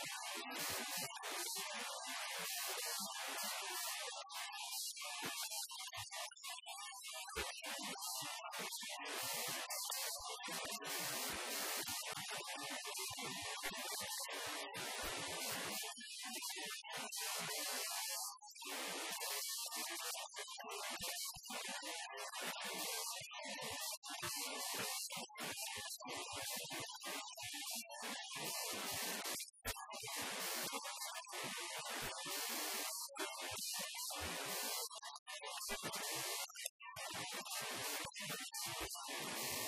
よし! Thank you.